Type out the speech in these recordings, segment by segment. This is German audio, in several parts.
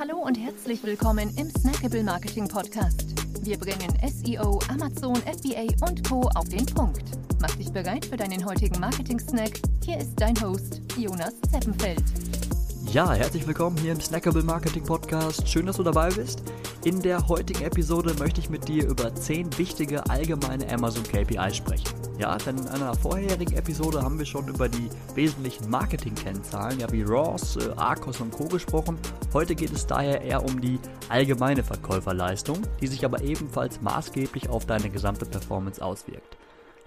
Hallo und herzlich willkommen im Snackable Marketing Podcast. Wir bringen SEO, Amazon, FBA und Co. auf den Punkt. Mach dich bereit für deinen heutigen Marketing-Snack. Hier ist dein Host, Jonas Zeppenfeld. Ja, herzlich willkommen hier im Snackable Marketing Podcast. Schön, dass du dabei bist. In der heutigen Episode möchte ich mit dir über 10 wichtige allgemeine Amazon KPIs sprechen. Ja, denn in einer vorherigen Episode haben wir schon über die wesentlichen Marketing-Kennzahlen, ja wie ROS, äh, Arcos und Co. gesprochen. Heute geht es daher eher um die allgemeine Verkäuferleistung, die sich aber ebenfalls maßgeblich auf deine gesamte Performance auswirkt.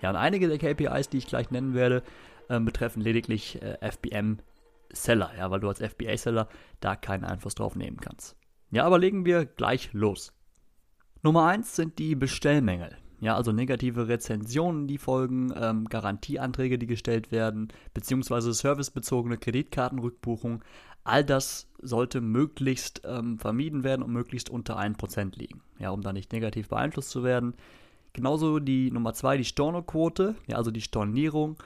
Ja, und einige der KPIs, die ich gleich nennen werde, äh, betreffen lediglich äh, FBM Seller, ja, weil du als FBA-Seller da keinen Einfluss drauf nehmen kannst. Ja, aber legen wir gleich los. Nummer 1 sind die Bestellmängel. Ja, also negative Rezensionen, die folgen, ähm, Garantieanträge, die gestellt werden, beziehungsweise servicebezogene Kreditkartenrückbuchung. All das sollte möglichst ähm, vermieden werden und möglichst unter 1% liegen, ja, um da nicht negativ beeinflusst zu werden. Genauso die Nummer 2, die Stornoquote, ja, also die Stornierung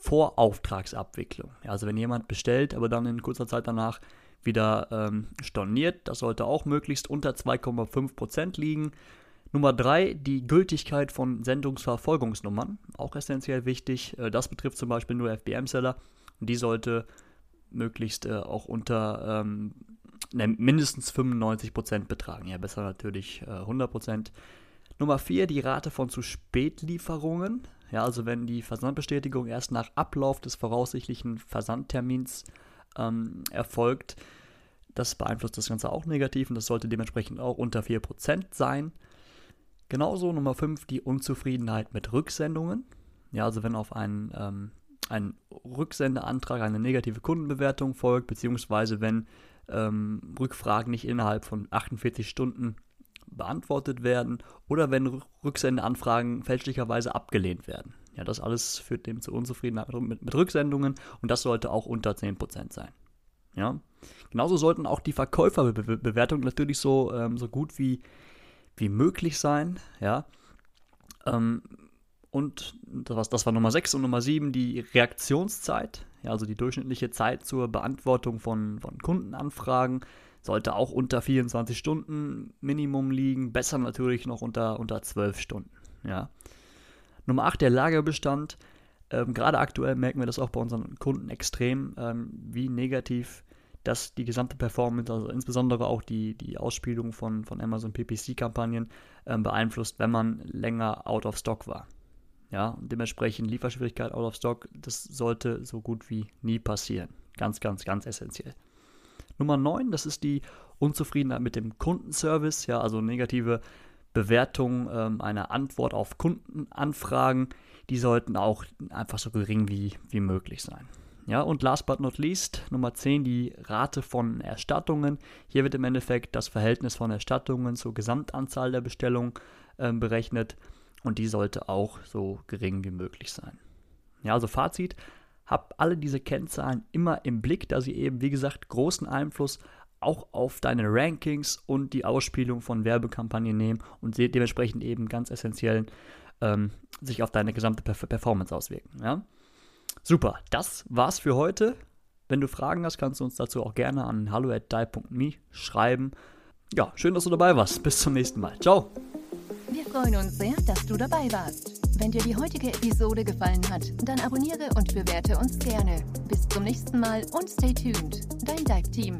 vor Auftragsabwicklung. Ja, also wenn jemand bestellt, aber dann in kurzer Zeit danach wieder ähm, storniert, das sollte auch möglichst unter 2,5% liegen. Nummer 3, die Gültigkeit von Sendungsverfolgungsnummern, auch essentiell wichtig. Äh, das betrifft zum Beispiel nur FBM-Seller die sollte möglichst äh, auch unter ähm, ne, mindestens 95% betragen. Ja, besser natürlich äh, 100%. Nummer 4, die Rate von zu spät Lieferungen. Ja, also wenn die Versandbestätigung erst nach Ablauf des voraussichtlichen Versandtermins ähm, erfolgt, das beeinflusst das Ganze auch negativ und das sollte dementsprechend auch unter 4% sein. Genauso Nummer 5 die Unzufriedenheit mit Rücksendungen. Ja, also wenn auf einen, ähm, einen Rücksendeantrag eine negative Kundenbewertung folgt, beziehungsweise wenn ähm, Rückfragen nicht innerhalb von 48 Stunden beantwortet werden oder wenn Rücksendeanfragen fälschlicherweise abgelehnt werden. Ja, das alles führt dem zu Unzufriedenheit mit, mit Rücksendungen und das sollte auch unter 10% sein. Ja. Genauso sollten auch die Verkäuferbewertungen natürlich so, ähm, so gut wie, wie möglich sein. Ja. Ähm, und das war, das war Nummer 6 und Nummer 7, die Reaktionszeit, ja, also die durchschnittliche Zeit zur Beantwortung von, von Kundenanfragen sollte auch unter 24 Stunden Minimum liegen, besser natürlich noch unter, unter 12 Stunden. Ja. Nummer 8, der Lagerbestand. Ähm, Gerade aktuell merken wir das auch bei unseren Kunden extrem, ähm, wie negativ das die gesamte Performance, also insbesondere auch die, die Ausspielung von, von Amazon PPC-Kampagnen ähm, beeinflusst, wenn man länger out of stock war. Ja, dementsprechend Lieferschwierigkeit out of stock, das sollte so gut wie nie passieren. Ganz, ganz, ganz essentiell. Nummer 9, das ist die Unzufriedenheit mit dem Kundenservice, ja, also negative Bewertung ähm, einer Antwort auf Kundenanfragen, die sollten auch einfach so gering wie, wie möglich sein. Ja, und last but not least, Nummer 10, die Rate von Erstattungen. Hier wird im Endeffekt das Verhältnis von Erstattungen zur Gesamtanzahl der Bestellungen äh, berechnet und die sollte auch so gering wie möglich sein. Ja, also Fazit, hab alle diese Kennzahlen immer im Blick, da sie eben, wie gesagt, großen Einfluss auch auf deine Rankings und die Ausspielung von Werbekampagnen nehmen und dementsprechend eben ganz essentiell ähm, sich auf deine gesamte Perf Performance auswirken. Ja? Super, das war's für heute. Wenn du Fragen hast, kannst du uns dazu auch gerne an hallo@die.me schreiben. Ja, schön, dass du dabei warst. Bis zum nächsten Mal. Ciao. Wir freuen uns sehr, dass du dabei warst. Wenn dir die heutige Episode gefallen hat, dann abonniere und bewerte uns gerne. Bis zum nächsten Mal und stay tuned. Dein Dive Team.